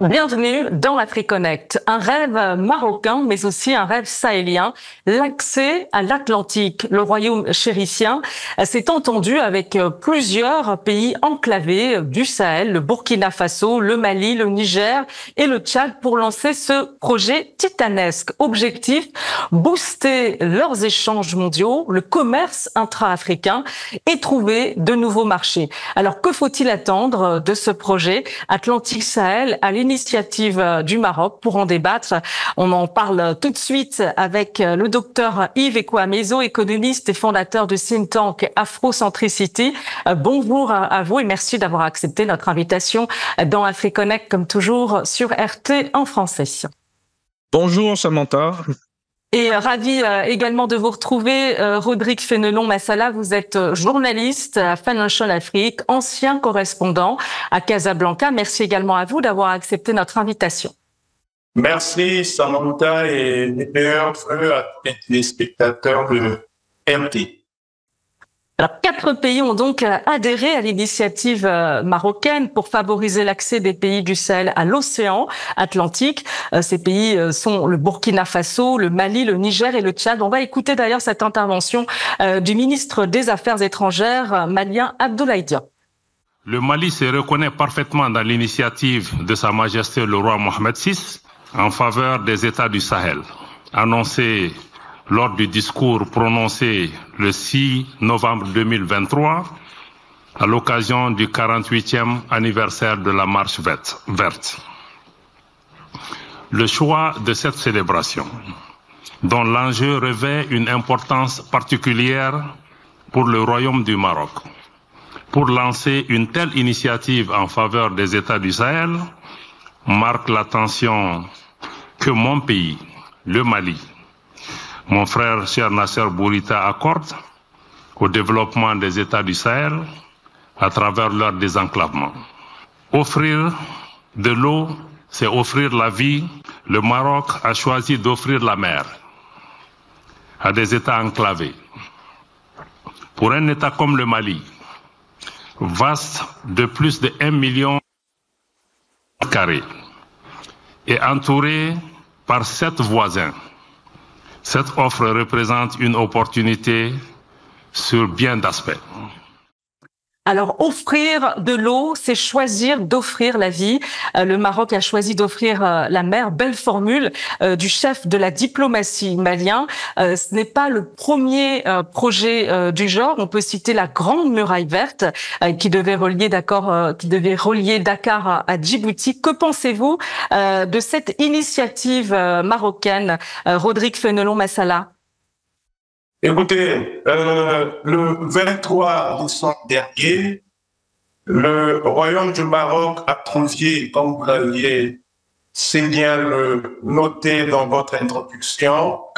Bienvenue dans AfriConnect, un rêve marocain mais aussi un rêve sahélien, l'accès à l'Atlantique. Le royaume chérissien s'est entendu avec plusieurs pays enclavés du Sahel, le Burkina Faso, le Mali, le Niger et le Tchad pour lancer ce projet titanesque. Objectif, booster leurs échanges mondiaux, le commerce intra-africain et trouver de nouveaux marchés. Alors que faut-il attendre de ce projet Atlantique Sahel à l'initiative du Maroc pour en débattre. On en parle tout de suite avec le docteur Yves Ekouamezo, économiste et fondateur du think tank Afrocentricity. Bonjour à vous et merci d'avoir accepté notre invitation dans AfriConnect comme toujours sur RT en français. Bonjour Samantha. Et ravi également de vous retrouver, Rodrigue Fénelon Massala. Vous êtes journaliste à Financial Afrique, ancien correspondant à Casablanca. Merci également à vous d'avoir accepté notre invitation. Merci Samantha et meilleurs vœux à tous les spectateurs de RT. Quatre pays ont donc adhéré à l'initiative marocaine pour favoriser l'accès des pays du Sahel à l'océan Atlantique. Ces pays sont le Burkina Faso, le Mali, le Niger et le Tchad. On va écouter d'ailleurs cette intervention du ministre des Affaires étrangères malien Abdoulaye Dia. Le Mali se reconnaît parfaitement dans l'initiative de Sa Majesté le roi Mohamed VI en faveur des États du Sahel, annoncée lors du discours prononcé le 6 novembre 2023 à l'occasion du 48e anniversaire de la Marche verte. Le choix de cette célébration, dont l'enjeu revêt une importance particulière pour le Royaume du Maroc, pour lancer une telle initiative en faveur des États du Sahel, marque l'attention que mon pays, le Mali, mon frère cher Nasser Bourita accorde au développement des États du Sahel à travers leur désenclavement. Offrir de l'eau, c'est offrir la vie. Le Maroc a choisi d'offrir la mer à des États enclavés. Pour un État comme le Mali, vaste de plus de 1 million de carrés et entouré par sept voisins, cette offre représente une opportunité sur bien d'aspects. Alors, offrir de l'eau, c'est choisir d'offrir la vie. Le Maroc a choisi d'offrir la mer. Belle formule du chef de la diplomatie malien. Ce n'est pas le premier projet du genre. On peut citer la Grande Muraille Verte qui devait relier Dakar à Djibouti. Que pensez-vous de cette initiative marocaine, Rodrigue Fenelon Massala? Écoutez, euh, le 23 décembre dernier, le Royaume du Maroc a confié, comme vous l'aviez c'est bien le noté dans votre introduction,